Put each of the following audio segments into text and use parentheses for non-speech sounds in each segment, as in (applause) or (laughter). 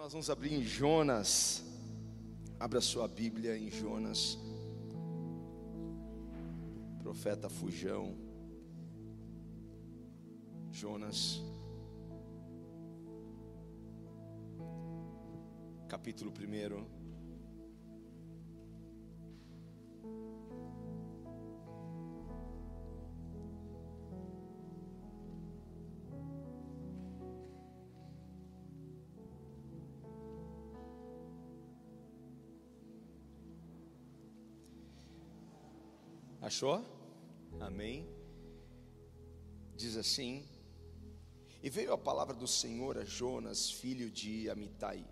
nós vamos abrir em Jonas. Abra sua Bíblia em Jonas. Profeta Fujão. Jonas. Capítulo 1. Achou? Amém. Diz assim: E veio a palavra do Senhor a Jonas, filho de Amitai,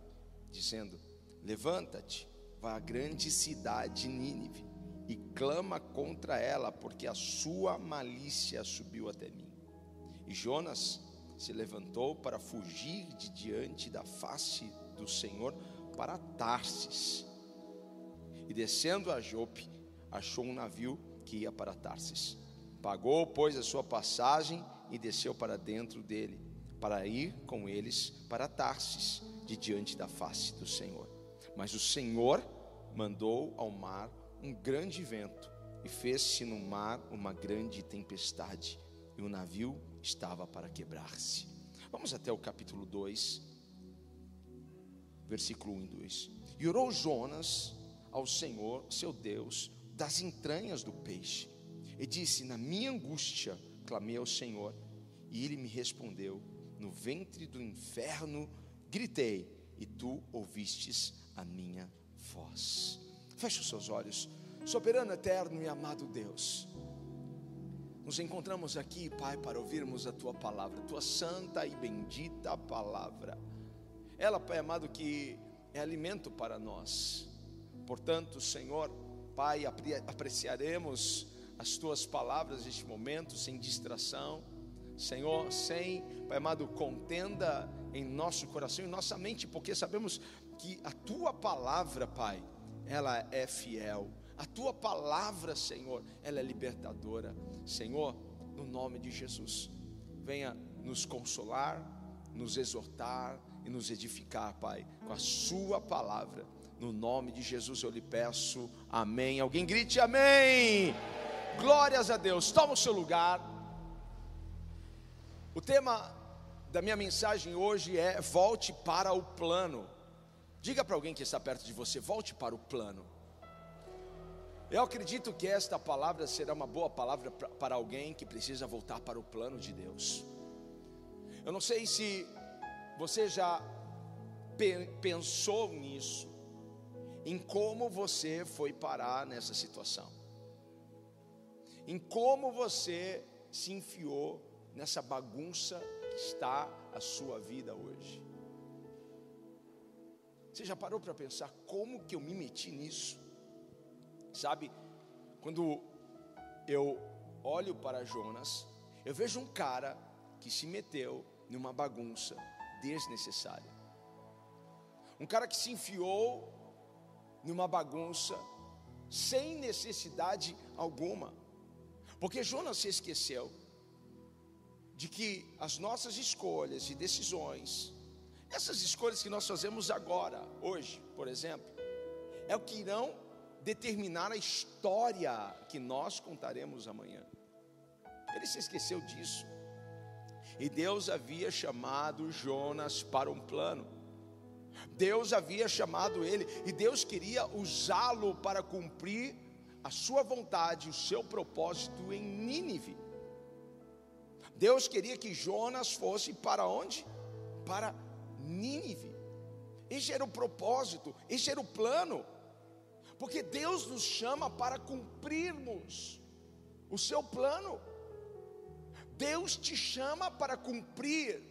dizendo: Levanta-te, vá à grande cidade Nínive e clama contra ela, porque a sua malícia subiu até mim. E Jonas se levantou para fugir de diante da face do Senhor para Tarsis. E descendo a Jope, achou um navio que ia para Tarsis. Pagou, pois, a sua passagem e desceu para dentro dele, para ir com eles para Tarsis, de diante da face do Senhor. Mas o Senhor mandou ao mar um grande vento, e fez-se no mar uma grande tempestade, e o navio estava para quebrar-se. Vamos até o capítulo 2, versículo 1 e 2. E orou Jonas ao Senhor, seu Deus, das entranhas do peixe. E disse: Na minha angústia clamei ao Senhor, e ele me respondeu: No ventre do inferno gritei, e tu ouvistes a minha voz. Feche os seus olhos, soberano eterno e amado Deus. Nos encontramos aqui, Pai, para ouvirmos a tua palavra, tua santa e bendita palavra. Ela, Pai amado, que é alimento para nós. Portanto, Senhor, Pai, apreciaremos as tuas palavras neste momento, sem distração, Senhor, sem, Pai amado, contenda em nosso coração e nossa mente, porque sabemos que a tua palavra, Pai, ela é fiel. A tua palavra, Senhor, ela é libertadora. Senhor, no nome de Jesus, venha nos consolar, nos exortar e nos edificar, Pai, com a Sua palavra no nome de Jesus eu lhe peço, amém. Alguém grite amém. Glórias a Deus. Toma o seu lugar. O tema da minha mensagem hoje é volte para o plano. Diga para alguém que está perto de você, volte para o plano. Eu acredito que esta palavra será uma boa palavra para alguém que precisa voltar para o plano de Deus. Eu não sei se você já pensou nisso, em como você foi parar nessa situação, em como você se enfiou nessa bagunça que está a sua vida hoje. Você já parou para pensar como que eu me meti nisso? Sabe, quando eu olho para Jonas, eu vejo um cara que se meteu numa bagunça desnecessária. Um cara que se enfiou numa bagunça, sem necessidade alguma. Porque Jonas se esqueceu de que as nossas escolhas e decisões, essas escolhas que nós fazemos agora, hoje, por exemplo, é o que irão determinar a história que nós contaremos amanhã. Ele se esqueceu disso. E Deus havia chamado Jonas para um plano. Deus havia chamado ele e Deus queria usá-lo para cumprir a sua vontade, o seu propósito em Nínive. Deus queria que Jonas fosse para onde? Para Nínive. Esse era o propósito, esse era o plano. Porque Deus nos chama para cumprirmos o seu plano. Deus te chama para cumprir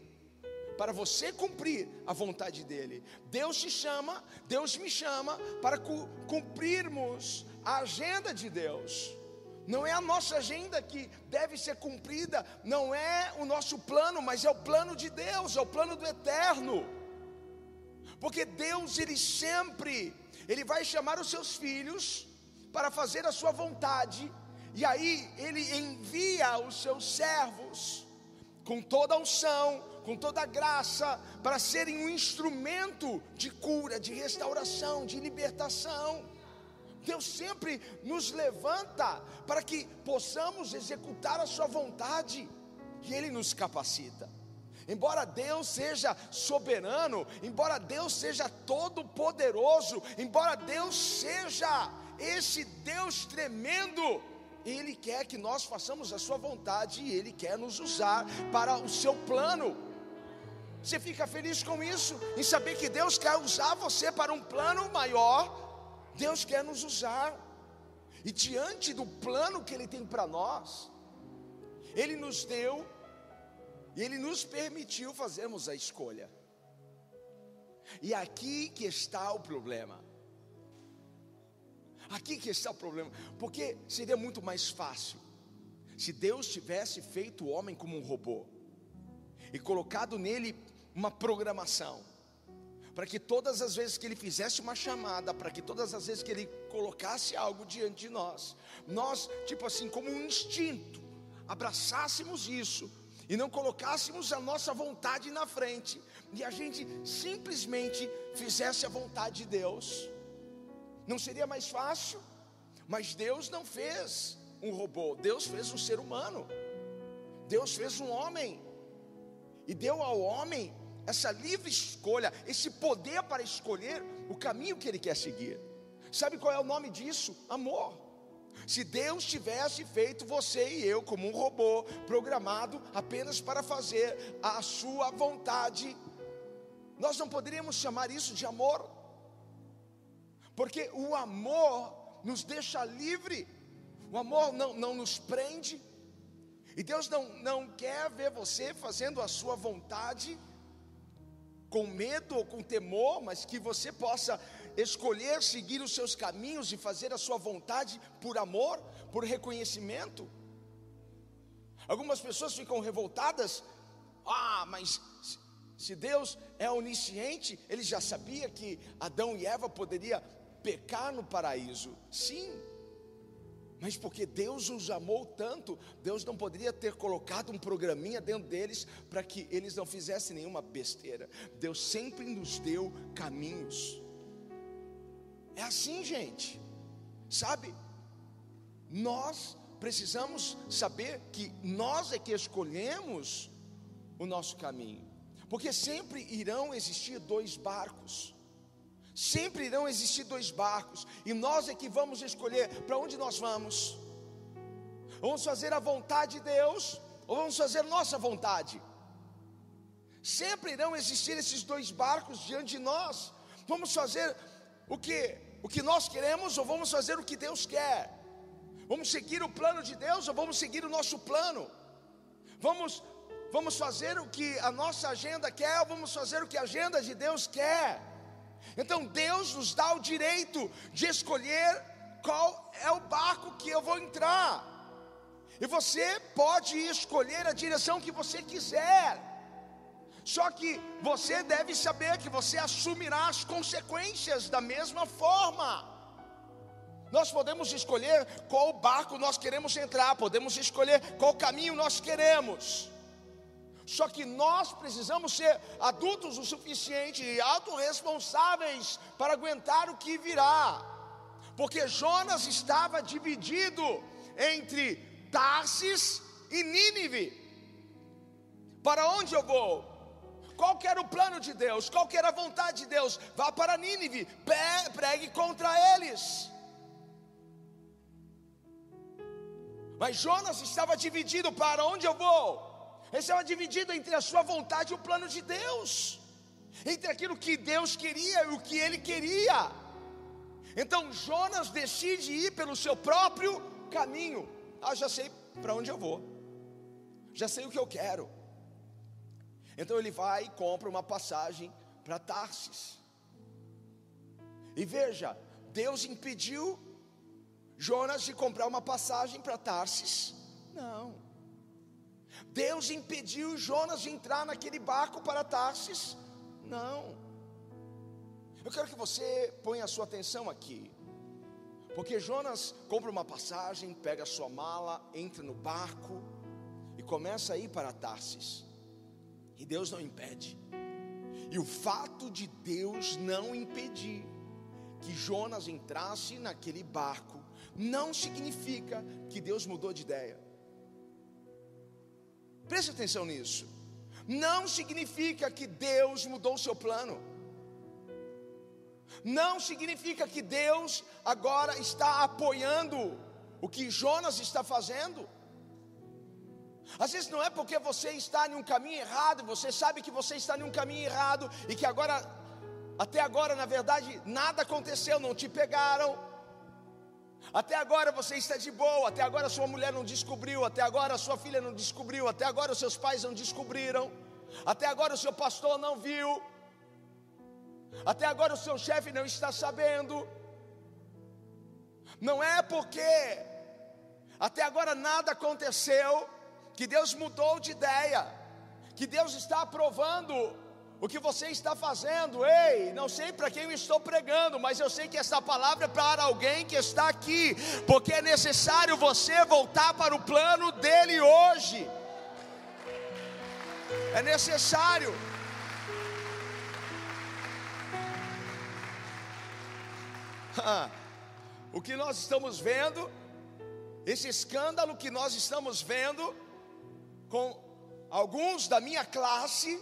para você cumprir a vontade dEle. Deus te chama, Deus me chama para cumprirmos a agenda de Deus. Não é a nossa agenda que deve ser cumprida, não é o nosso plano, mas é o plano de Deus, é o plano do eterno. Porque Deus, Ele sempre, Ele vai chamar os seus filhos para fazer a sua vontade, e aí Ele envia os seus servos com toda a unção, com toda graça, para serem um instrumento de cura, de restauração, de libertação. Deus sempre nos levanta para que possamos executar a Sua vontade, e Ele nos capacita. Embora Deus seja soberano, embora Deus seja todo-poderoso, embora Deus seja esse Deus tremendo, Ele quer que nós façamos a Sua vontade e Ele quer nos usar para o seu plano. Você fica feliz com isso, em saber que Deus quer usar você para um plano maior? Deus quer nos usar, e diante do plano que Ele tem para nós, Ele nos deu e Ele nos permitiu fazermos a escolha. E aqui que está o problema. Aqui que está o problema. Porque seria muito mais fácil se Deus tivesse feito o homem como um robô e colocado nele uma programação para que todas as vezes que ele fizesse uma chamada, para que todas as vezes que ele colocasse algo diante de nós, nós, tipo assim, como um instinto, abraçássemos isso e não colocássemos a nossa vontade na frente e a gente simplesmente fizesse a vontade de Deus, não seria mais fácil? Mas Deus não fez um robô, Deus fez um ser humano, Deus fez um homem e deu ao homem essa livre escolha, esse poder para escolher o caminho que ele quer seguir. Sabe qual é o nome disso? Amor. Se Deus tivesse feito você e eu como um robô programado apenas para fazer a sua vontade, nós não poderíamos chamar isso de amor, porque o amor nos deixa livre, o amor não, não nos prende, e Deus não, não quer ver você fazendo a sua vontade com medo ou com temor, mas que você possa escolher seguir os seus caminhos e fazer a sua vontade por amor, por reconhecimento. Algumas pessoas ficam revoltadas, ah, mas se Deus é onisciente, ele já sabia que Adão e Eva poderiam pecar no paraíso. Sim, mas porque Deus os amou tanto, Deus não poderia ter colocado um programinha dentro deles para que eles não fizessem nenhuma besteira. Deus sempre nos deu caminhos. É assim, gente. Sabe? Nós precisamos saber que nós é que escolhemos o nosso caminho. Porque sempre irão existir dois barcos. Sempre irão existir dois barcos. E nós é que vamos escolher para onde nós vamos. Vamos fazer a vontade de Deus ou vamos fazer nossa vontade? Sempre irão existir esses dois barcos diante de nós. Vamos fazer o que o que nós queremos ou vamos fazer o que Deus quer? Vamos seguir o plano de Deus ou vamos seguir o nosso plano? Vamos vamos fazer o que a nossa agenda quer ou vamos fazer o que a agenda de Deus quer? Então Deus nos dá o direito de escolher qual é o barco que eu vou entrar. E você pode escolher a direção que você quiser. Só que você deve saber que você assumirá as consequências da mesma forma. Nós podemos escolher qual barco nós queremos entrar, podemos escolher qual caminho nós queremos. Só que nós precisamos ser adultos o suficiente e autorresponsáveis para aguentar o que virá. Porque Jonas estava dividido entre Tarsis e Nínive. Para onde eu vou? Qual era o plano de Deus? Qual era a vontade de Deus? Vá para Nínive, pregue contra eles. Mas Jonas estava dividido para onde eu vou? Ele estava dividido entre a sua vontade e o plano de Deus, entre aquilo que Deus queria e o que ele queria. Então Jonas decide ir pelo seu próprio caminho. Ah, já sei para onde eu vou, já sei o que eu quero. Então ele vai e compra uma passagem para Tarsis. E veja, Deus impediu Jonas de comprar uma passagem para Tarsis? Não. Deus impediu Jonas de entrar naquele barco para Tarsis? Não. Eu quero que você ponha a sua atenção aqui. Porque Jonas compra uma passagem, pega a sua mala, entra no barco e começa a ir para Tarsis. E Deus não impede. E o fato de Deus não impedir que Jonas entrasse naquele barco não significa que Deus mudou de ideia. Preste atenção nisso. Não significa que Deus mudou o seu plano. Não significa que Deus agora está apoiando o que Jonas está fazendo. Às vezes não é porque você está em um caminho errado, você sabe que você está em um caminho errado e que agora, até agora, na verdade, nada aconteceu, não te pegaram. Até agora você está de boa, até agora sua mulher não descobriu, até agora sua filha não descobriu, até agora os seus pais não descobriram, até agora o seu pastor não viu, até agora o seu chefe não está sabendo. Não é porque até agora nada aconteceu que Deus mudou de ideia, que Deus está aprovando o que você está fazendo. Ei, não sei para quem eu estou pregando, mas eu sei que essa palavra é para alguém que está aqui, porque é necessário você voltar para o plano dele hoje. É necessário. o que nós estamos vendo, esse escândalo que nós estamos vendo, com alguns da minha classe,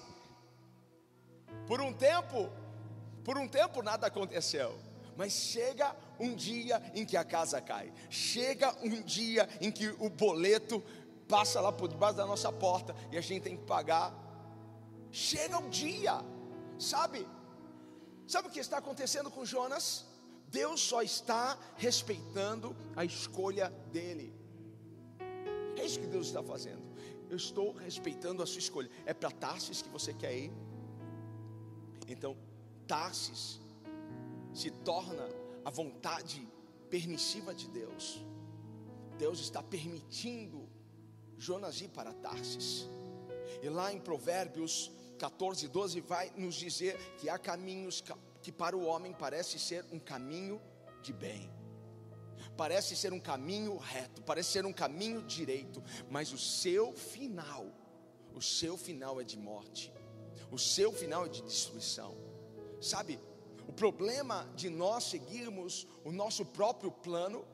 por um tempo, por um tempo nada aconteceu. Mas chega um dia em que a casa cai. Chega um dia em que o boleto passa lá por debaixo da nossa porta e a gente tem que pagar. Chega um dia, sabe? Sabe o que está acontecendo com Jonas? Deus só está respeitando a escolha dele. É isso que Deus está fazendo eu estou respeitando a sua escolha. É para Tarsis que você quer ir? Então, Tarsis se torna a vontade permissiva de Deus. Deus está permitindo Jonas ir para Tarsis. E lá em Provérbios 14, 12 vai nos dizer que há caminhos que para o homem parece ser um caminho de bem parece ser um caminho reto, parece ser um caminho direito, mas o seu final, o seu final é de morte, o seu final é de destruição. Sabe, o problema de nós seguirmos o nosso próprio plano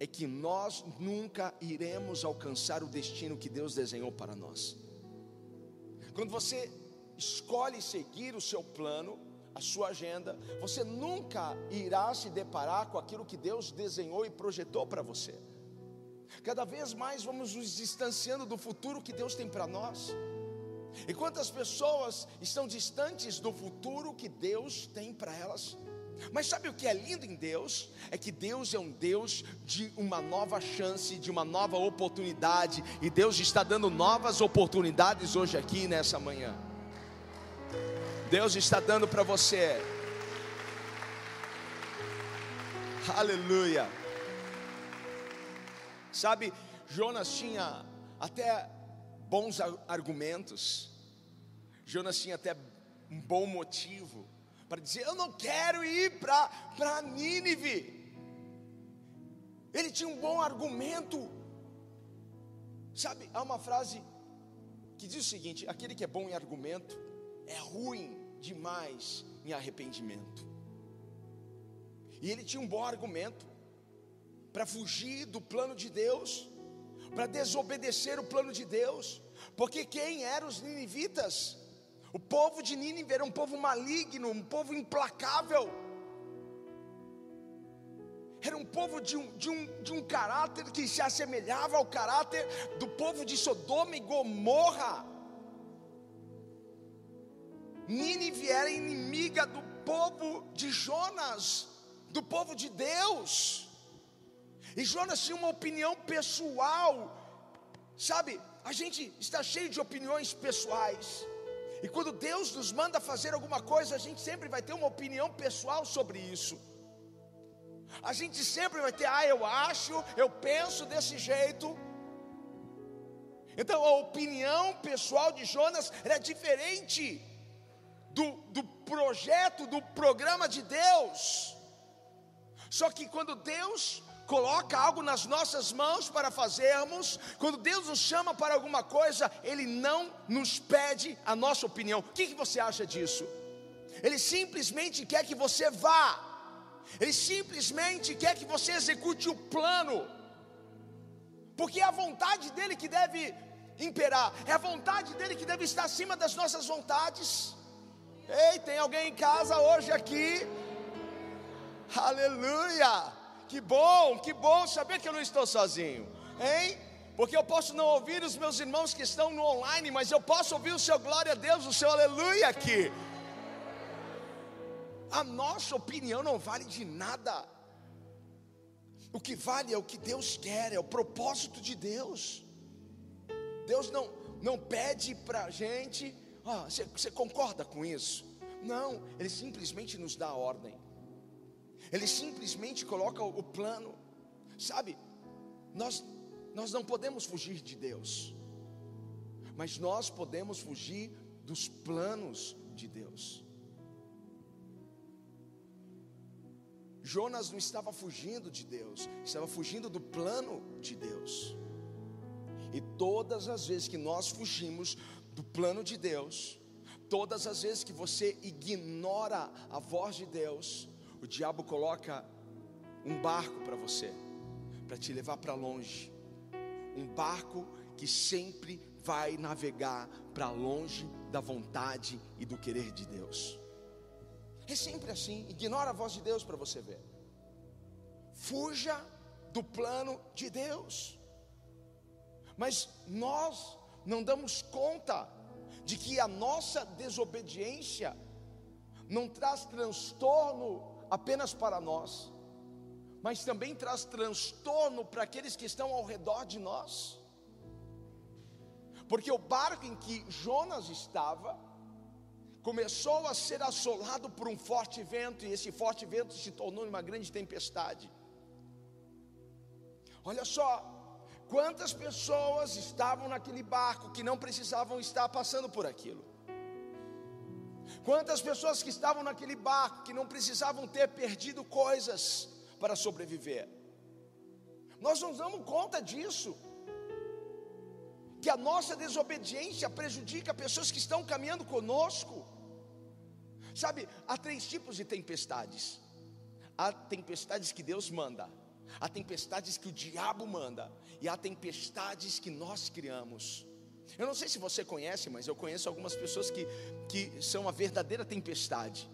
é que nós nunca iremos alcançar o destino que Deus desenhou para nós. Quando você escolhe seguir o seu plano, a sua agenda, você nunca irá se deparar com aquilo que Deus desenhou e projetou para você. Cada vez mais vamos nos distanciando do futuro que Deus tem para nós. E quantas pessoas estão distantes do futuro que Deus tem para elas? Mas sabe o que é lindo em Deus? É que Deus é um Deus de uma nova chance, de uma nova oportunidade, e Deus está dando novas oportunidades hoje aqui nessa manhã. Deus está dando para você. Aleluia. Sabe, Jonas tinha até bons argumentos. Jonas tinha até um bom motivo para dizer: Eu não quero ir para Nínive. Ele tinha um bom argumento. Sabe, há uma frase que diz o seguinte: aquele que é bom em argumento é ruim demais em arrependimento. E ele tinha um bom argumento para fugir do plano de Deus, para desobedecer o plano de Deus, porque quem eram os ninivitas? O povo de Nínive era um povo maligno, um povo implacável. Era um povo de um, de, um, de um caráter que se assemelhava ao caráter do povo de Sodoma e Gomorra. Nínive era inimiga do povo de Jonas, do povo de Deus. E Jonas tinha uma opinião pessoal, sabe? A gente está cheio de opiniões pessoais. E quando Deus nos manda fazer alguma coisa, a gente sempre vai ter uma opinião pessoal sobre isso. A gente sempre vai ter, ah, eu acho, eu penso desse jeito. Então a opinião pessoal de Jonas era diferente do, do projeto, do programa de Deus. Só que quando Deus coloca algo nas nossas mãos para fazermos, quando Deus nos chama para alguma coisa, Ele não nos pede a nossa opinião. O que, que você acha disso? Ele simplesmente quer que você vá, Ele simplesmente quer que você execute o plano, porque é a vontade dele que deve imperar, é a vontade dele que deve estar acima das nossas vontades. Ei, tem alguém em casa hoje aqui? Aleluia! Que bom, que bom saber que eu não estou sozinho, hein? Porque eu posso não ouvir os meus irmãos que estão no online, mas eu posso ouvir o seu glória a Deus, o seu aleluia aqui. A nossa opinião não vale de nada. O que vale é o que Deus quer, é o propósito de Deus. Deus não, não pede para a gente, ah, você, você concorda com isso? Não, Ele simplesmente nos dá ordem. Ele simplesmente coloca o plano. Sabe, nós, nós não podemos fugir de Deus, mas nós podemos fugir dos planos de Deus. Jonas não estava fugindo de Deus, estava fugindo do plano de Deus. E todas as vezes que nós fugimos do plano de Deus, todas as vezes que você ignora a voz de Deus, o diabo coloca um barco para você, para te levar para longe. Um barco que sempre vai navegar para longe da vontade e do querer de Deus. É sempre assim, ignora a voz de Deus para você ver. Fuja do plano de Deus. Mas nós não damos conta de que a nossa desobediência não traz transtorno apenas para nós, mas também traz transtorno para aqueles que estão ao redor de nós. Porque o barco em que Jonas estava começou a ser assolado por um forte vento, e esse forte vento se tornou uma grande tempestade. Olha só, quantas pessoas estavam naquele barco que não precisavam estar passando por aquilo. Quantas pessoas que estavam naquele barco que não precisavam ter perdido coisas para sobreviver. Nós não damos conta disso. Que a nossa desobediência prejudica pessoas que estão caminhando conosco. Sabe, há três tipos de tempestades. Há tempestades que Deus manda, há tempestades que o diabo manda, e há tempestades que nós criamos. Eu não sei se você conhece, mas eu conheço algumas pessoas que, que são a verdadeira tempestade.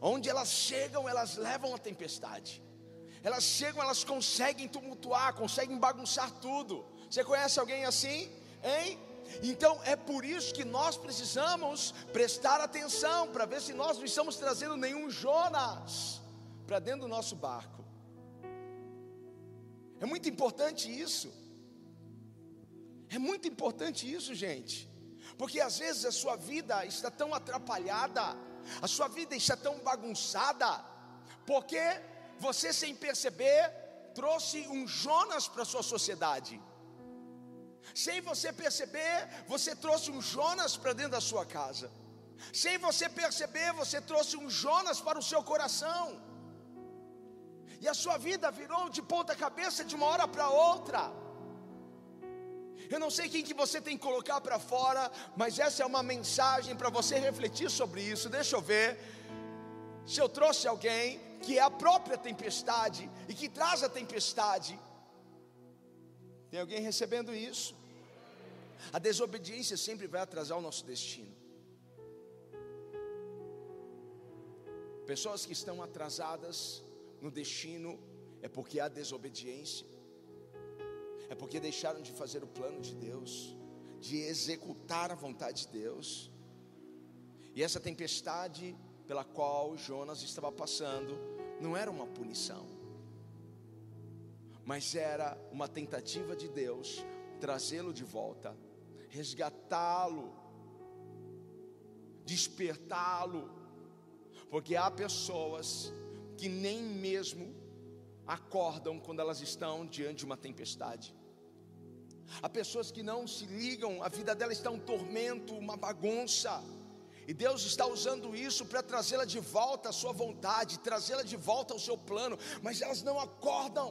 Onde elas chegam, elas levam a tempestade. Elas chegam, elas conseguem tumultuar, conseguem bagunçar tudo. Você conhece alguém assim? Hein? Então é por isso que nós precisamos prestar atenção para ver se nós não estamos trazendo nenhum Jonas para dentro do nosso barco. É muito importante isso. É muito importante isso, gente, porque às vezes a sua vida está tão atrapalhada, a sua vida está tão bagunçada, porque você, sem perceber, trouxe um Jonas para a sua sociedade. Sem você perceber, você trouxe um Jonas para dentro da sua casa. Sem você perceber, você trouxe um Jonas para o seu coração. E a sua vida virou de ponta cabeça de uma hora para outra. Eu não sei quem que você tem que colocar para fora, mas essa é uma mensagem para você refletir sobre isso. Deixa eu ver se eu trouxe alguém que é a própria tempestade e que traz a tempestade. Tem alguém recebendo isso? A desobediência sempre vai atrasar o nosso destino. Pessoas que estão atrasadas no destino é porque há desobediência é porque deixaram de fazer o plano de Deus, de executar a vontade de Deus. E essa tempestade pela qual Jonas estava passando não era uma punição, mas era uma tentativa de Deus trazê-lo de volta, resgatá-lo, despertá-lo, porque há pessoas que nem mesmo acordam quando elas estão diante de uma tempestade. Há pessoas que não se ligam, a vida dela está um tormento, uma bagunça. E Deus está usando isso para trazê-la de volta à sua vontade, trazê-la de volta ao seu plano, mas elas não acordam.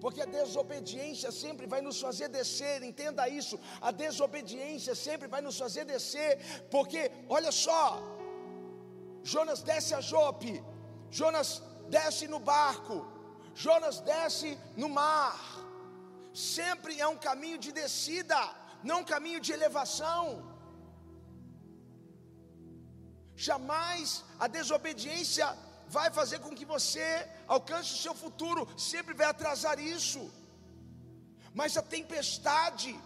Porque a desobediência sempre vai nos fazer descer, entenda isso. A desobediência sempre vai nos fazer descer, porque olha só, Jonas desce a Jope, Jonas desce no barco, Jonas desce no mar. Sempre é um caminho de descida, não um caminho de elevação. Jamais a desobediência vai fazer com que você alcance o seu futuro, sempre vai atrasar isso. Mas a tempestade,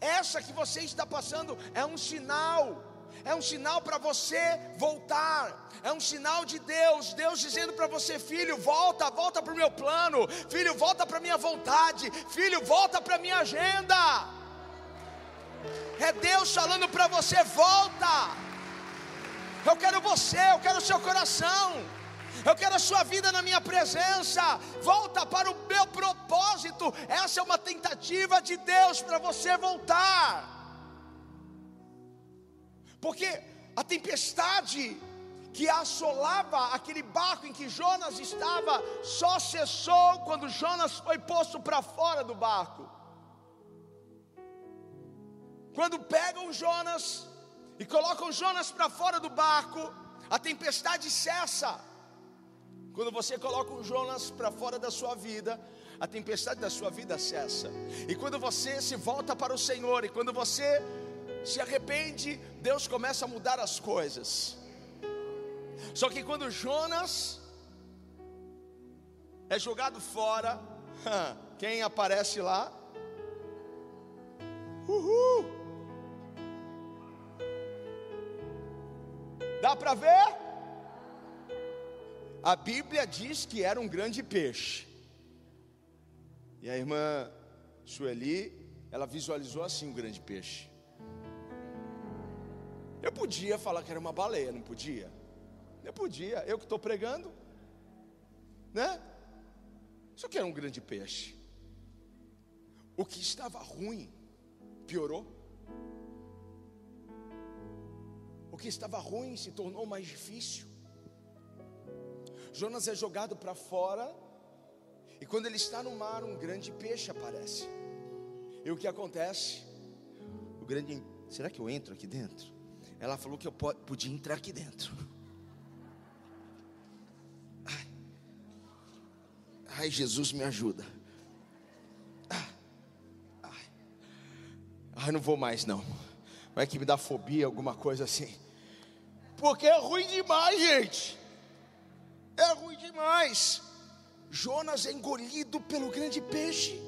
essa que você está passando, é um sinal é um sinal para você voltar, é um sinal de Deus, Deus dizendo para você, filho, volta, volta para o meu plano, filho, volta para a minha vontade, filho, volta para a minha agenda. É Deus falando para você, volta. Eu quero você, eu quero o seu coração. Eu quero a sua vida na minha presença. Volta para o meu propósito. Essa é uma tentativa de Deus para você voltar. Porque a tempestade que assolava aquele barco em que Jonas estava só cessou quando Jonas foi posto para fora do barco. Quando pegam Jonas e colocam Jonas para fora do barco, a tempestade cessa. Quando você coloca o Jonas para fora da sua vida, a tempestade da sua vida cessa. E quando você se volta para o Senhor, e quando você se arrepende, Deus começa a mudar as coisas. Só que quando Jonas é jogado fora, (laughs) quem aparece lá? Uhul! Dá para ver? A Bíblia diz que era um grande peixe. E a irmã Sueli, ela visualizou assim um grande peixe. Eu podia falar que era uma baleia, não podia? Eu podia, eu que estou pregando, né? Isso que era um grande peixe. O que estava ruim piorou. O que estava ruim se tornou mais difícil. Jonas é jogado para fora, e quando ele está no mar, um grande peixe aparece. E o que acontece? O grande, será que eu entro aqui dentro? Ela falou que eu podia entrar aqui dentro. Ai, Jesus me ajuda. Ai, ai, ai, não vou mais não. Vai que me dá fobia, alguma coisa assim. Porque é ruim demais, gente. É ruim demais. Jonas é engolido pelo grande peixe.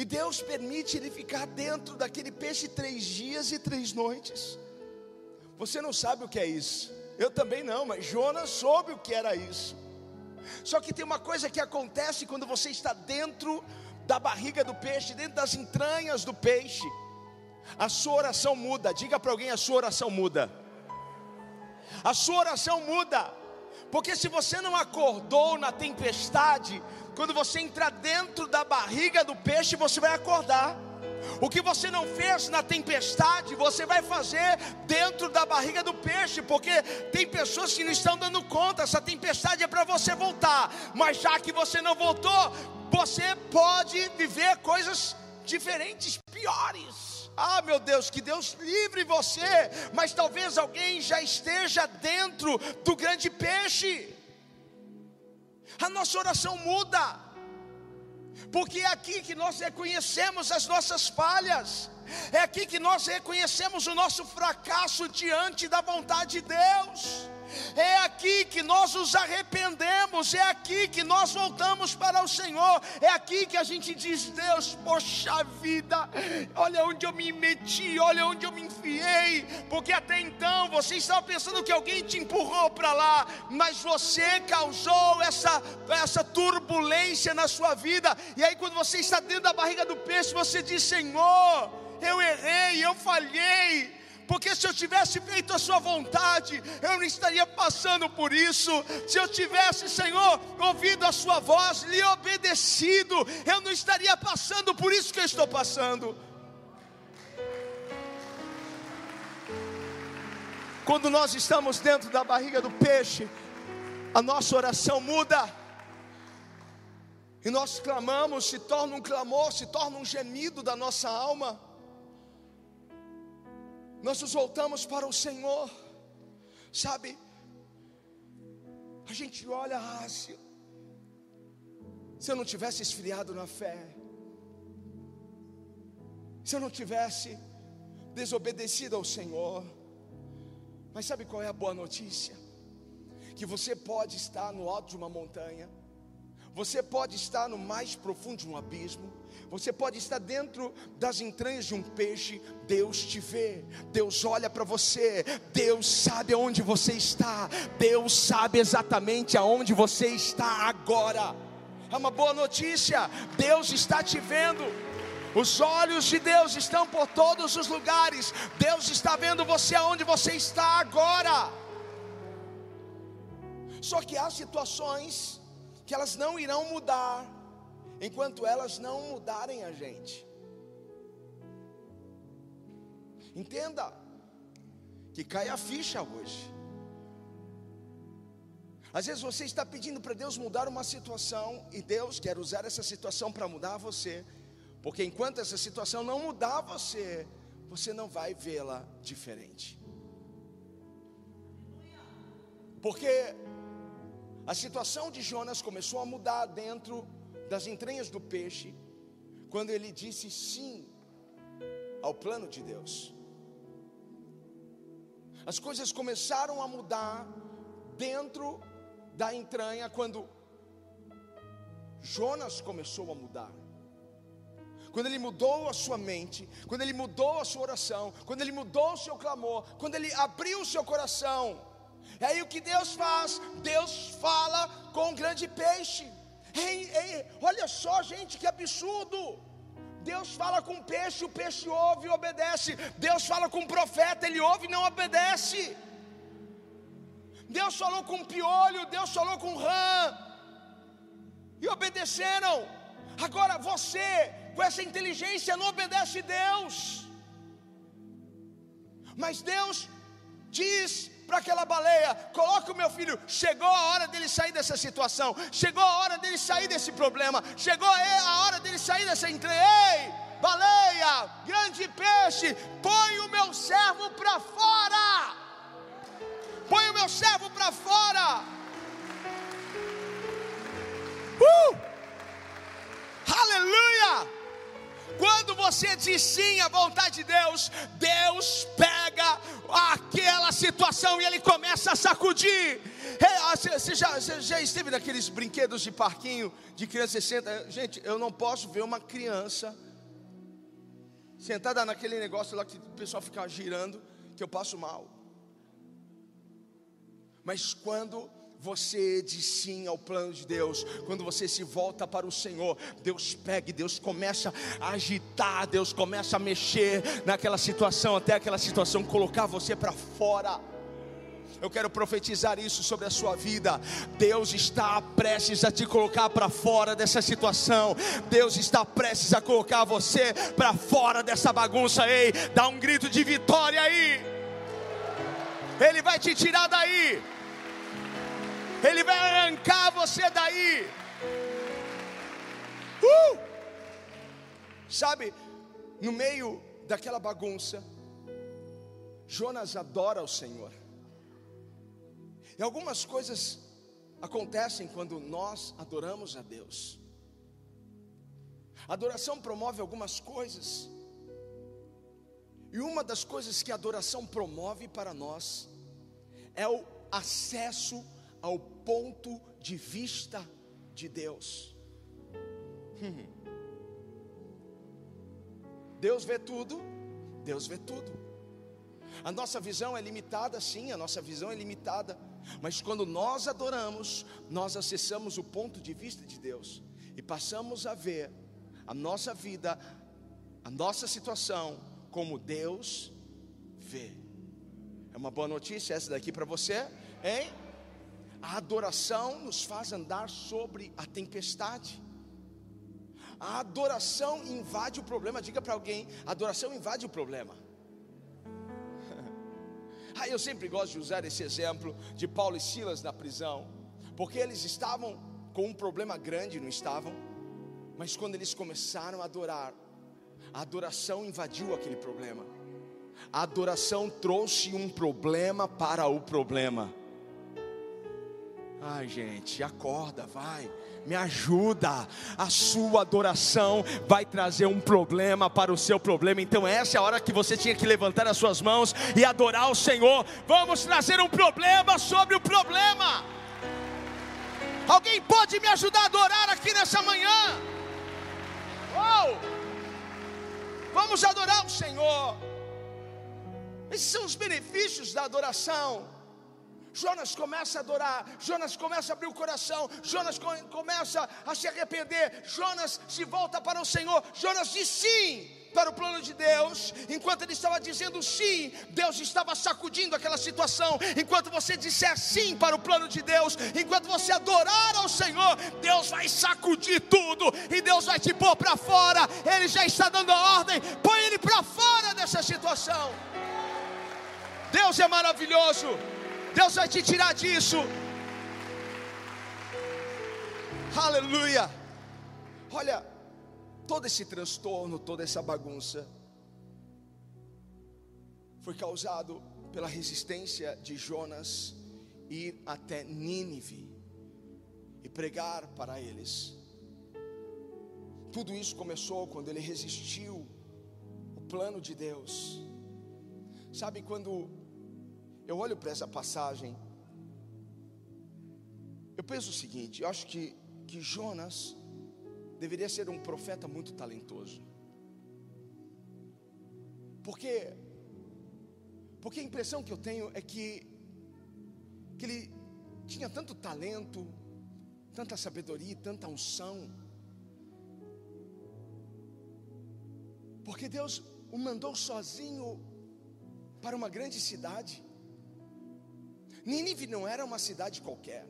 E Deus permite ele ficar dentro daquele peixe três dias e três noites. Você não sabe o que é isso. Eu também não, mas Jonas soube o que era isso. Só que tem uma coisa que acontece quando você está dentro da barriga do peixe, dentro das entranhas do peixe. A sua oração muda. Diga para alguém: a sua oração muda. A sua oração muda. Porque se você não acordou na tempestade, quando você entrar dentro da barriga do peixe, você vai acordar. O que você não fez na tempestade, você vai fazer dentro da barriga do peixe, porque tem pessoas que não estão dando conta. Essa tempestade é para você voltar, mas já que você não voltou, você pode viver coisas diferentes, piores. Ah, meu Deus, que Deus livre você, mas talvez alguém já esteja dentro do grande peixe a nossa oração muda, porque é aqui que nós reconhecemos as nossas falhas, é aqui que nós reconhecemos o nosso fracasso diante da vontade de Deus. É aqui que nós nos arrependemos, é aqui que nós voltamos para o Senhor, é aqui que a gente diz: Deus, poxa vida, olha onde eu me meti, olha onde eu me enfiei, porque até então você estava pensando que alguém te empurrou para lá, mas você causou essa, essa turbulência na sua vida, e aí quando você está dentro da barriga do peixe, você diz: Senhor, eu errei, eu falhei, porque se eu tivesse feito a Sua vontade, eu não estaria passando por isso. Se eu tivesse, Senhor, ouvido a Sua voz, lhe obedecido, eu não estaria passando por isso que eu estou passando. Quando nós estamos dentro da barriga do peixe, a nossa oração muda. E nós clamamos, se torna um clamor, se torna um gemido da nossa alma. Nós nos voltamos para o Senhor, sabe? A gente olha a Ásia. Se eu não tivesse esfriado na fé, se eu não tivesse desobedecido ao Senhor, mas sabe qual é a boa notícia? Que você pode estar no alto de uma montanha, você pode estar no mais profundo de um abismo, você pode estar dentro das entranhas de um peixe, Deus te vê, Deus olha para você, Deus sabe aonde você está, Deus sabe exatamente aonde você está agora. É uma boa notícia, Deus está te vendo. Os olhos de Deus estão por todos os lugares. Deus está vendo você aonde você está agora. Só que há situações que elas não irão mudar enquanto elas não mudarem a gente. Entenda que cai a ficha hoje. Às vezes você está pedindo para Deus mudar uma situação e Deus quer usar essa situação para mudar você, porque enquanto essa situação não mudar você, você não vai vê-la diferente. Porque a situação de Jonas começou a mudar dentro das entranhas do peixe, quando ele disse sim ao plano de Deus. As coisas começaram a mudar dentro da entranha quando Jonas começou a mudar. Quando ele mudou a sua mente, quando ele mudou a sua oração, quando ele mudou o seu clamor, quando ele abriu o seu coração. E aí o que Deus faz? Deus fala com um grande peixe. Ei, ei, olha só, gente, que absurdo. Deus fala com o peixe, o peixe ouve e obedece. Deus fala com o profeta, ele ouve e não obedece. Deus falou com o piolho, Deus falou com o rã, e obedeceram. Agora você, com essa inteligência, não obedece Deus. Mas Deus diz para aquela baleia: coloca o meu filho. Chegou a hora dele sair dessa situação, chegou a hora dele sair desse problema, chegou a hora dele sair dessa entrega. Ei, baleia, grande peixe, põe o meu servo para fora. Põe o meu servo para fora. Uh! Aleluia! Quando você diz sim à vontade de Deus, Deus pega aquela situação e ele começa a sacudir. Ah, você já, você já esteve naqueles brinquedos de parquinho de criança senta? Gente, eu não posso ver uma criança sentada naquele negócio lá que o pessoal fica girando, que eu passo mal. Mas quando você diz sim ao plano de Deus, quando você se volta para o Senhor, Deus pega Deus começa a agitar, Deus começa a mexer naquela situação, até aquela situação colocar você para fora. Eu quero profetizar isso sobre a sua vida. Deus está prestes a te colocar para fora dessa situação. Deus está prestes a colocar você para fora dessa bagunça. Ei, dá um grito de vitória aí. Ele vai te tirar daí. Ele vai arrancar você daí. Uh! Sabe, no meio daquela bagunça, Jonas adora o Senhor. E algumas coisas acontecem quando nós adoramos a Deus. A adoração promove algumas coisas. E uma das coisas que a adoração promove para nós é o acesso ao ponto de vista de Deus. Hum. Deus vê tudo, Deus vê tudo. A nossa visão é limitada, sim, a nossa visão é limitada, mas quando nós adoramos, nós acessamos o ponto de vista de Deus e passamos a ver a nossa vida, a nossa situação, como Deus vê. É uma boa notícia essa daqui para você, hein? A adoração nos faz andar sobre a tempestade. A adoração invade o problema. Diga para alguém: a adoração invade o problema. (laughs) ah, eu sempre gosto de usar esse exemplo de Paulo e Silas na prisão, porque eles estavam com um problema grande, não estavam? Mas quando eles começaram a adorar, a adoração invadiu aquele problema. A adoração trouxe um problema para o problema. Ai, gente, acorda, vai me ajuda. A sua adoração vai trazer um problema para o seu problema. Então, essa é a hora que você tinha que levantar as suas mãos e adorar o Senhor. Vamos trazer um problema sobre o problema. Alguém pode me ajudar a adorar aqui nessa manhã? Oh! Vamos adorar o Senhor. Esses são os benefícios da adoração. Jonas começa a adorar, Jonas começa a abrir o coração, Jonas começa a se arrepender, Jonas se volta para o Senhor, Jonas diz sim para o plano de Deus, enquanto ele estava dizendo sim, Deus estava sacudindo aquela situação. Enquanto você disser sim para o plano de Deus, enquanto você adorar ao Senhor, Deus vai sacudir tudo e Deus vai te pôr para fora. Ele já está dando a ordem, põe ele para fora dessa situação. Deus é maravilhoso. Deus vai te tirar disso. Aleluia. Olha, todo esse transtorno, toda essa bagunça foi causado pela resistência de Jonas ir até Nínive e pregar para eles. Tudo isso começou quando ele resistiu o plano de Deus. Sabe quando eu olho para essa passagem, eu penso o seguinte: eu acho que, que Jonas deveria ser um profeta muito talentoso. Porque, porque a impressão que eu tenho é que, que ele tinha tanto talento, tanta sabedoria, tanta unção. Porque Deus o mandou sozinho para uma grande cidade. Nínive não era uma cidade qualquer.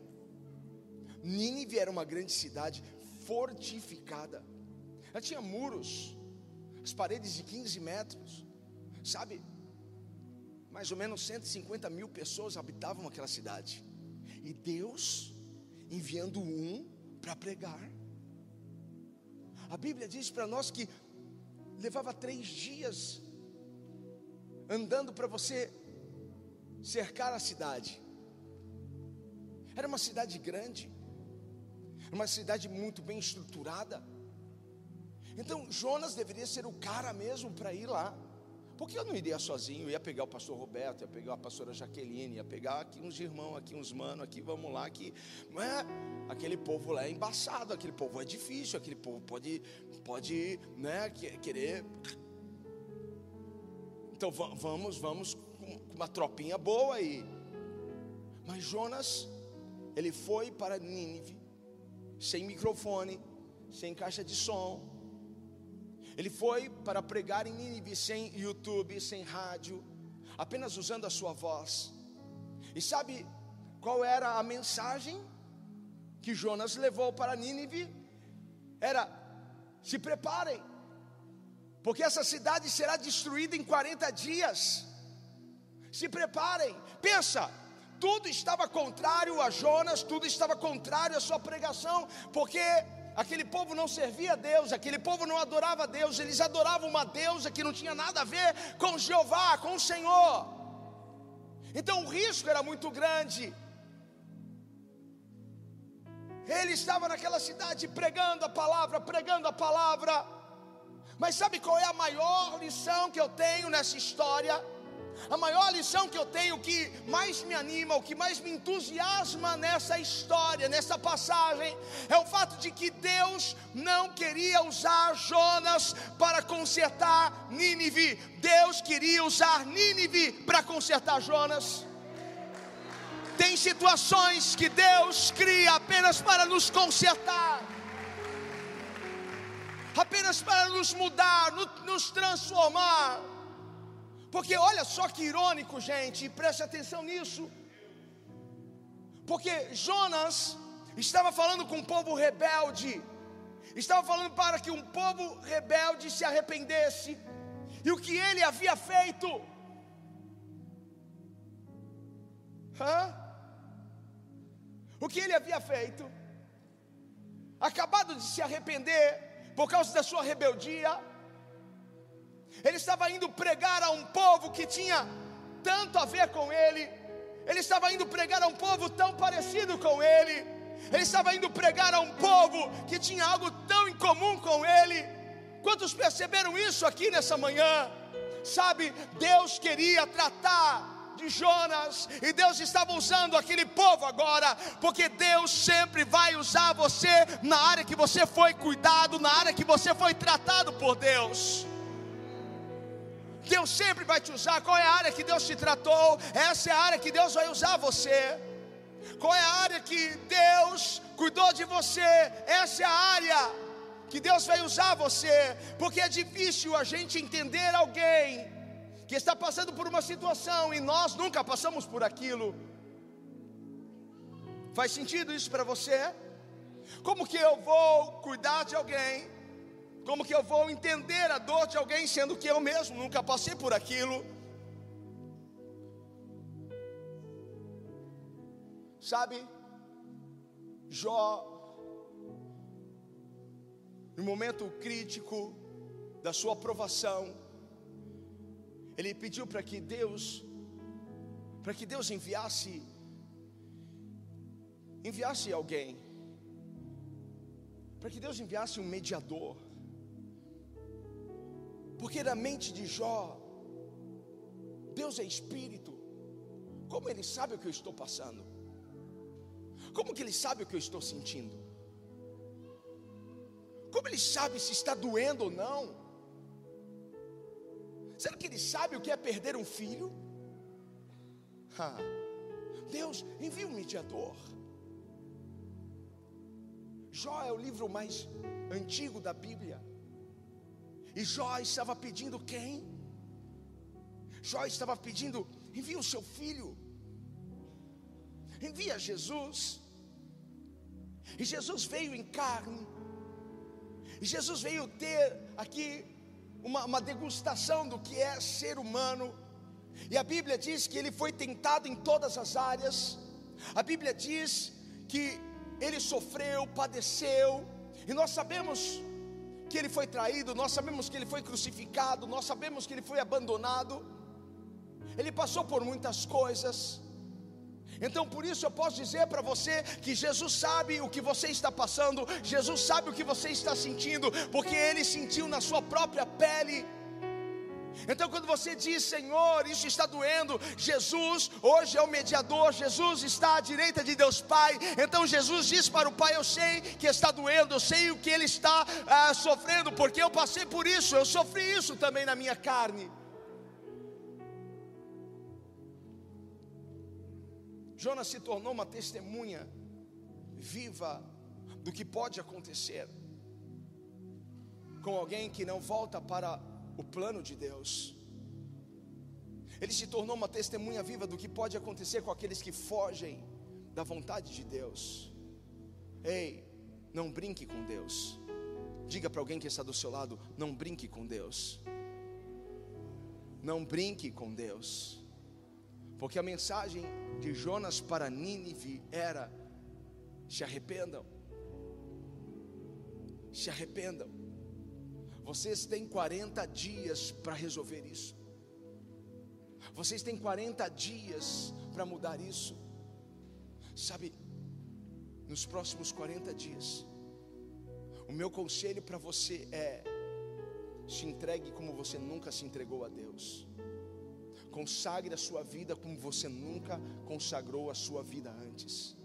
Nínive era uma grande cidade fortificada. Ela tinha muros, as paredes de 15 metros, sabe? Mais ou menos 150 mil pessoas habitavam aquela cidade. E Deus enviando um para pregar. A Bíblia diz para nós que levava três dias andando para você cercar a cidade. Era uma cidade grande, uma cidade muito bem estruturada. Então Jonas deveria ser o cara mesmo para ir lá. Porque eu não iria sozinho, eu ia pegar o pastor Roberto, ia pegar a pastora Jaqueline, ia pegar aqui uns irmãos, aqui uns manos, aqui vamos lá, aqui. É? Aquele povo lá é embaçado, aquele povo é difícil, aquele povo pode, pode né, querer. Então vamos, vamos com uma tropinha boa aí. Mas Jonas ele foi para Nínive, sem microfone, sem caixa de som. Ele foi para pregar em Nínive sem YouTube, sem rádio, apenas usando a sua voz. E sabe qual era a mensagem que Jonas levou para Nínive? Era: se preparem, porque essa cidade será destruída em 40 dias. Se preparem, pensa, tudo estava contrário a Jonas, tudo estava contrário à sua pregação, porque aquele povo não servia a Deus, aquele povo não adorava a Deus, eles adoravam uma deusa que não tinha nada a ver com Jeová, com o Senhor. Então o risco era muito grande. Ele estava naquela cidade pregando a palavra, pregando a palavra. Mas sabe qual é a maior lição que eu tenho nessa história? A maior lição que eu tenho, o que mais me anima, o que mais me entusiasma nessa história, nessa passagem, é o fato de que Deus não queria usar Jonas para consertar Nínive, Deus queria usar Nínive para consertar Jonas. Tem situações que Deus cria apenas para nos consertar, apenas para nos mudar, nos transformar. Porque olha só que irônico, gente, preste atenção nisso. Porque Jonas estava falando com um povo rebelde, estava falando para que um povo rebelde se arrependesse, e o que ele havia feito? Hã? O que ele havia feito? Acabado de se arrepender, por causa da sua rebeldia. Ele estava indo pregar a um povo que tinha tanto a ver com ele. Ele estava indo pregar a um povo tão parecido com ele. Ele estava indo pregar a um povo que tinha algo tão em comum com ele. Quantos perceberam isso aqui nessa manhã? Sabe, Deus queria tratar de Jonas, e Deus estava usando aquele povo agora, porque Deus sempre vai usar você na área que você foi cuidado, na área que você foi tratado por Deus. Deus sempre vai te usar. Qual é a área que Deus te tratou? Essa é a área que Deus vai usar você. Qual é a área que Deus cuidou de você? Essa é a área que Deus vai usar você, porque é difícil a gente entender alguém que está passando por uma situação e nós nunca passamos por aquilo. Faz sentido isso para você? Como que eu vou cuidar de alguém? Como que eu vou entender a dor de alguém sendo que eu mesmo nunca passei por aquilo? Sabe, Jó no momento crítico da sua aprovação, ele pediu para que Deus, para que Deus enviasse, enviasse alguém, para que Deus enviasse um mediador, porque na mente de Jó, Deus é espírito, como ele sabe o que eu estou passando? Como que ele sabe o que eu estou sentindo? Como ele sabe se está doendo ou não? Será que ele sabe o que é perder um filho? Ha. Deus envia um mediador. Jó é o livro mais antigo da Bíblia. E Jó estava pedindo quem? Jó estava pedindo: envia o seu filho, envia Jesus. E Jesus veio em carne e Jesus veio ter aqui uma, uma degustação do que é ser humano. E a Bíblia diz que ele foi tentado em todas as áreas. A Bíblia diz que ele sofreu, padeceu. E nós sabemos que ele foi traído, nós sabemos que ele foi crucificado, nós sabemos que ele foi abandonado. Ele passou por muitas coisas. Então por isso eu posso dizer para você que Jesus sabe o que você está passando, Jesus sabe o que você está sentindo, porque Ele sentiu na sua própria pele. Então, quando você diz, Senhor, isso está doendo, Jesus hoje é o mediador, Jesus está à direita de Deus Pai. Então, Jesus diz para o Pai: Eu sei que está doendo, eu sei o que Ele está ah, sofrendo, porque eu passei por isso, eu sofri isso também na minha carne. Jonas se tornou uma testemunha viva do que pode acontecer com alguém que não volta para o plano de Deus. Ele se tornou uma testemunha viva do que pode acontecer com aqueles que fogem da vontade de Deus. Ei, não brinque com Deus. Diga para alguém que está do seu lado: não brinque com Deus. Não brinque com Deus. Porque a mensagem de Jonas para Nínive era: se arrependam, se arrependam. Vocês têm 40 dias para resolver isso. Vocês têm 40 dias para mudar isso. Sabe, nos próximos 40 dias, o meu conselho para você é: se entregue como você nunca se entregou a Deus. Consagre a sua vida como você nunca consagrou a sua vida antes.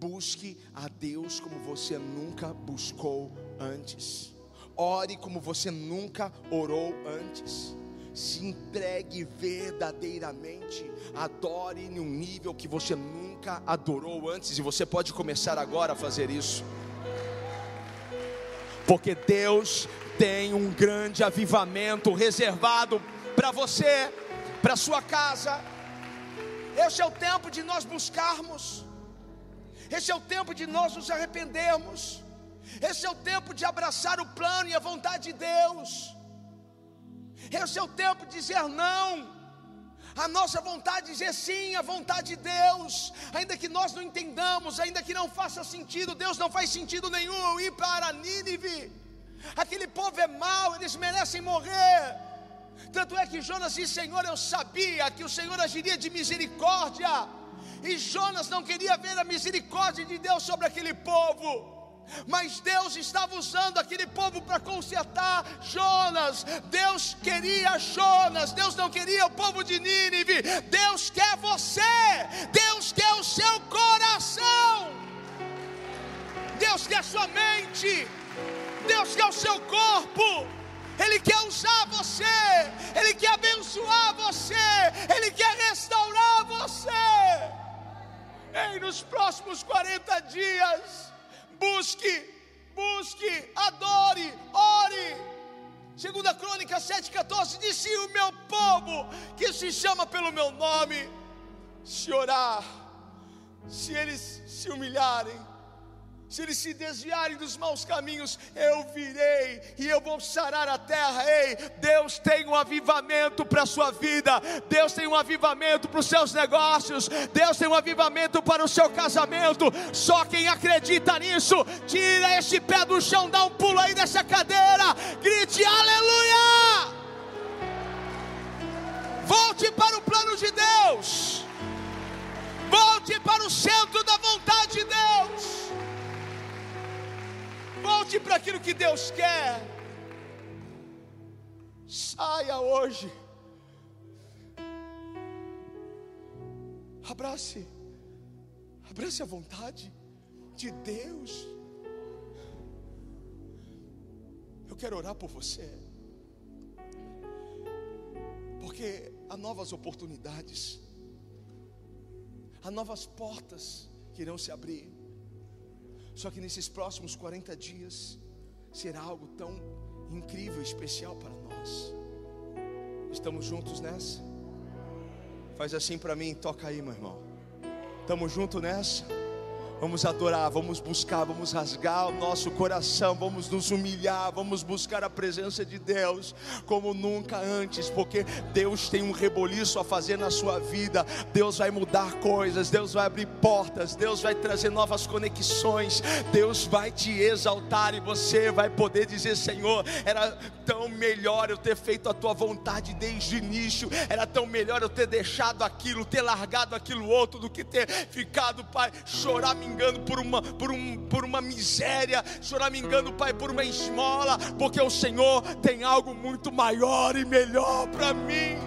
Busque a Deus como você nunca buscou antes. Ore como você nunca orou antes. Se entregue verdadeiramente. Adore em um nível que você nunca adorou antes. E você pode começar agora a fazer isso. Porque Deus tem um grande avivamento reservado para você para sua casa. Esse é o tempo de nós buscarmos. Esse é o tempo de nós nos arrependermos. Esse é o tempo de abraçar o plano e a vontade de Deus. Esse é o tempo de dizer não. A nossa vontade de dizer sim à vontade de Deus, ainda que nós não entendamos, ainda que não faça sentido, Deus não faz sentido nenhum ir para Nínive. Aquele povo é mau, eles merecem morrer. Tanto é que Jonas disse: Senhor, eu sabia que o Senhor agiria de misericórdia. E Jonas não queria ver a misericórdia de Deus sobre aquele povo. Mas Deus estava usando aquele povo para consertar Jonas. Deus queria Jonas, Deus não queria o povo de Nínive. Deus quer você, Deus quer o seu coração, Deus quer a sua mente, Deus quer o seu corpo. Ele quer usar você, Ele quer abençoar você, Ele quer restaurar você. Ei, nos próximos 40 dias, busque, busque, adore, ore. Segunda Crônica 7,14 diz: o meu povo, que se chama pelo meu nome, se orar, se eles se humilharem, se eles se desviarem dos maus caminhos, eu virei e eu vou sarar a terra. Ei, Deus tem um avivamento para a sua vida, Deus tem um avivamento para os seus negócios, Deus tem um avivamento para o seu casamento. Só quem acredita nisso, tira esse pé do chão, dá um pulo aí dessa cadeira, grite aleluia! Volte para o plano de Deus, volte para o centro da vontade de Deus. Volte para aquilo que Deus quer. Saia hoje. Abrace. Abrace a vontade de Deus. Eu quero orar por você. Porque há novas oportunidades. Há novas portas que irão se abrir. Só que nesses próximos 40 dias será algo tão incrível, especial para nós. Estamos juntos nessa? Faz assim para mim, toca aí, meu irmão. Estamos juntos nessa? Vamos adorar, vamos buscar, vamos rasgar o nosso coração, vamos nos humilhar, vamos buscar a presença de Deus como nunca antes, porque Deus tem um reboliço a fazer na sua vida. Deus vai mudar coisas, Deus vai abrir portas, Deus vai trazer novas conexões, Deus vai te exaltar e você vai poder dizer: Senhor, era tão melhor eu ter feito a tua vontade desde o início, era tão melhor eu ter deixado aquilo, ter largado aquilo outro, do que ter ficado, Pai, chorar me engano por uma, por, um, por uma miséria, chorar me engano, Pai, por uma esmola, porque o Senhor tem algo muito maior e melhor para mim.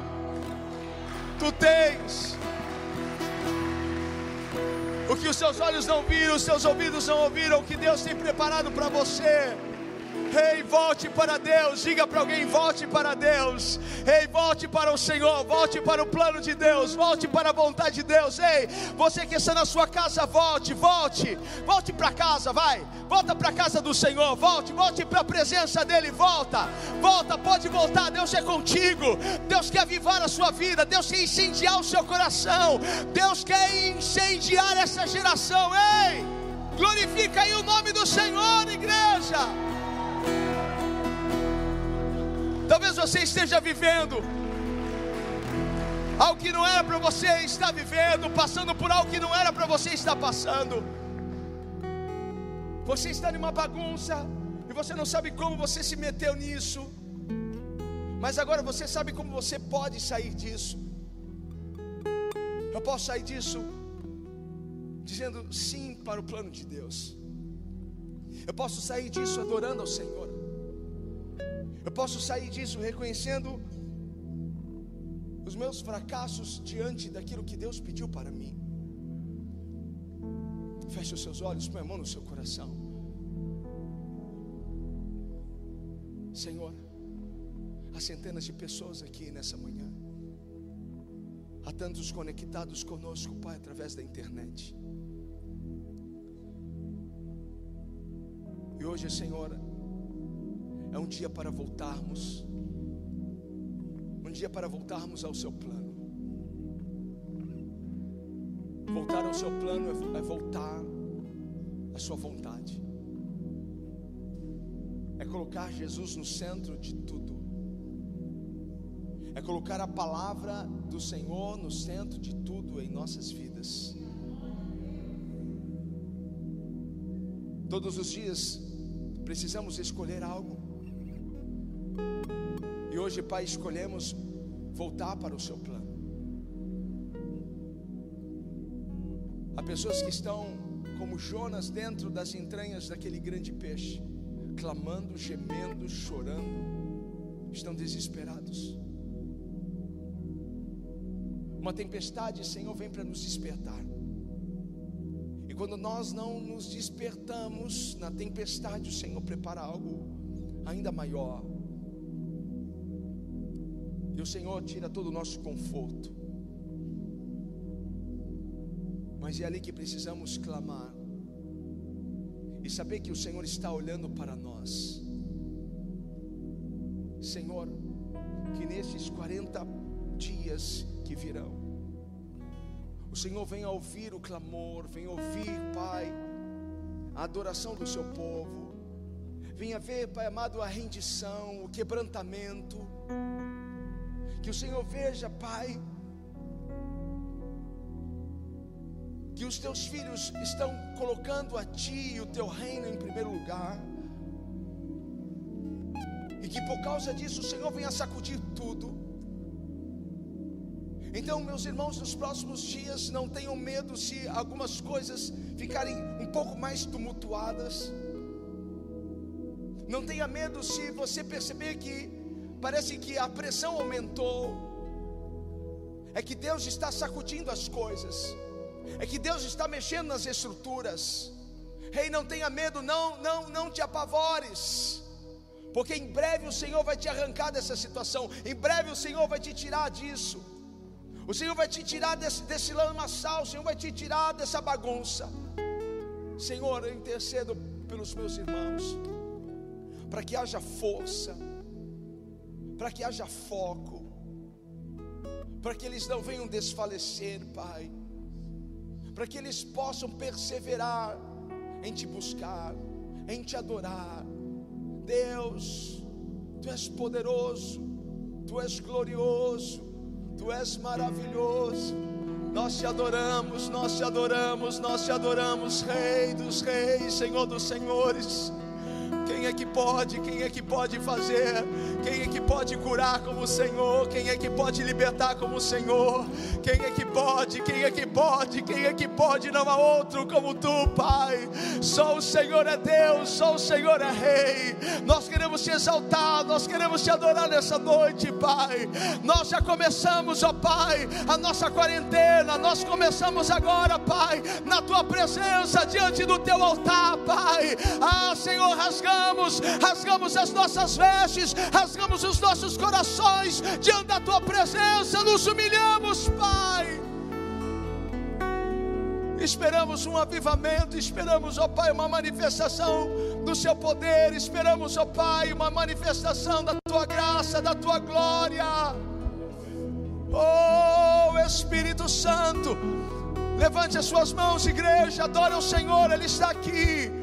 Tu tens o que os seus olhos não viram, os seus ouvidos não ouviram, o que Deus tem preparado para você. Ei, volte para Deus. Diga para alguém: volte para Deus. Ei, volte para o Senhor. Volte para o plano de Deus. Volte para a vontade de Deus. Ei, você que está na sua casa, volte, volte. Volte para casa, vai. Volta para a casa do Senhor. Volte, volte para a presença dEle. Volta, volta, pode voltar. Deus é contigo. Deus quer avivar a sua vida. Deus quer incendiar o seu coração. Deus quer incendiar essa geração. Ei, glorifica aí o nome do Senhor, igreja. Talvez você esteja vivendo algo que não era para você estar vivendo, passando por algo que não era para você estar passando. Você está numa bagunça e você não sabe como você se meteu nisso. Mas agora você sabe como você pode sair disso. Eu posso sair disso dizendo sim para o plano de Deus. Eu posso sair disso adorando ao Senhor. Eu posso sair disso reconhecendo os meus fracassos diante daquilo que Deus pediu para mim. Feche os seus olhos, põe a mão no seu coração. Senhor, há centenas de pessoas aqui nessa manhã. Há tantos conectados conosco, Pai, através da internet. E hoje, Senhor, é um dia para voltarmos. Um dia para voltarmos ao seu plano. Voltar ao seu plano é, é voltar à sua vontade. É colocar Jesus no centro de tudo. É colocar a palavra do Senhor no centro de tudo em nossas vidas. Todos os dias precisamos escolher algo. Hoje, Pai, escolhemos voltar para o Seu plano. Há pessoas que estão como Jonas dentro das entranhas daquele grande peixe, clamando, gemendo, chorando, estão desesperados. Uma tempestade, Senhor, vem para nos despertar. E quando nós não nos despertamos na tempestade, o Senhor prepara algo ainda maior. E o Senhor tira todo o nosso conforto. Mas é ali que precisamos clamar e saber que o Senhor está olhando para nós. Senhor, que nesses 40 dias que virão, o Senhor venha ouvir o clamor, venha ouvir, Pai, a adoração do seu povo, venha ver, Pai amado, a rendição, o quebrantamento, que o Senhor veja, Pai, que os teus filhos estão colocando a Ti e o teu reino em primeiro lugar, e que por causa disso o Senhor venha sacudir tudo. Então, meus irmãos, nos próximos dias, não tenham medo se algumas coisas ficarem um pouco mais tumultuadas. Não tenha medo se você perceber que parece que a pressão aumentou. É que Deus está sacudindo as coisas é que Deus está mexendo nas estruturas. Rei, não tenha medo, não, não, não te apavores. Porque em breve o Senhor vai te arrancar dessa situação. Em breve o Senhor vai te tirar disso. O Senhor vai te tirar desse, desse lamaçal. O Senhor vai te tirar dessa bagunça. Senhor, eu intercedo pelos meus irmãos. Para que haja força. Para que haja foco. Para que eles não venham desfalecer, Pai para que eles possam perseverar em te buscar, em te adorar. Deus, tu és poderoso, tu és glorioso, tu és maravilhoso. Nós te adoramos, nós te adoramos, nós te adoramos, Rei dos Reis, Senhor dos Senhores. Quem é que pode? Quem é que pode fazer? Quem é que pode curar como o Senhor? Quem é que pode libertar como o Senhor? Quem é que pode? Quem é que pode? Quem é que pode? Não há outro como tu, Pai. Só o Senhor é Deus, só o Senhor é Rei. Nós queremos te exaltar, nós queremos te adorar nessa noite, Pai. Nós já começamos, ó Pai, a nossa quarentena. Nós começamos agora, Pai, na tua presença, diante do teu altar, Pai. Ah, Senhor, rasgamos, rasgamos as nossas vestes, rasgamos os nossos corações diante da tua presença, nos humilhamos, Pai. Esperamos um avivamento, esperamos, ó Pai, uma manifestação do Seu poder, esperamos, ó Pai, uma manifestação da Tua graça, da Tua glória. Oh Espírito Santo, levante as suas mãos, igreja, adore o Senhor, Ele está aqui.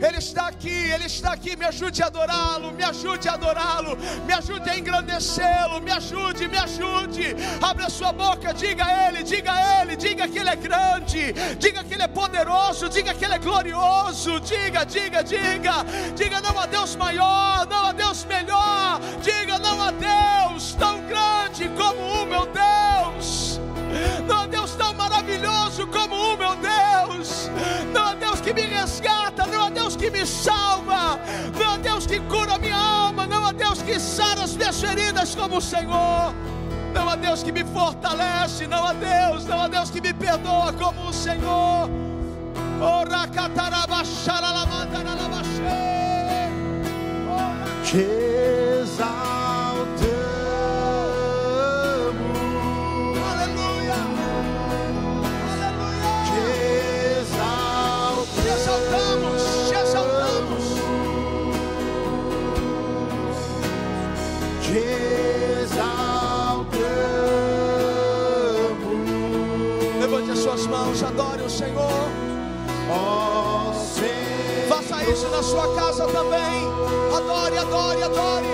Ele está aqui, Ele está aqui. Me ajude a adorá-lo, me ajude a adorá-lo, me ajude a engrandecê-lo, me ajude, me ajude. Abre a sua boca, diga a Ele, diga a Ele, diga que Ele é grande, diga que Ele é poderoso, diga que Ele é glorioso. Diga, diga, diga, diga não há Deus maior, não há Deus melhor. Diga não salva, não há Deus que cura minha alma, não há Deus que sara as minhas feridas como o Senhor. Não há Deus que me fortalece, não há Deus, não há Deus que me perdoa como o Senhor. Te adore o Senhor. Ó Senhor. Faça isso na sua casa também. Adore, adore, adore.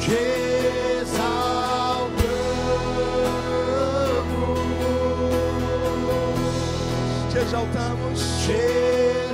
Te exaltamos. Te exaltamos. Te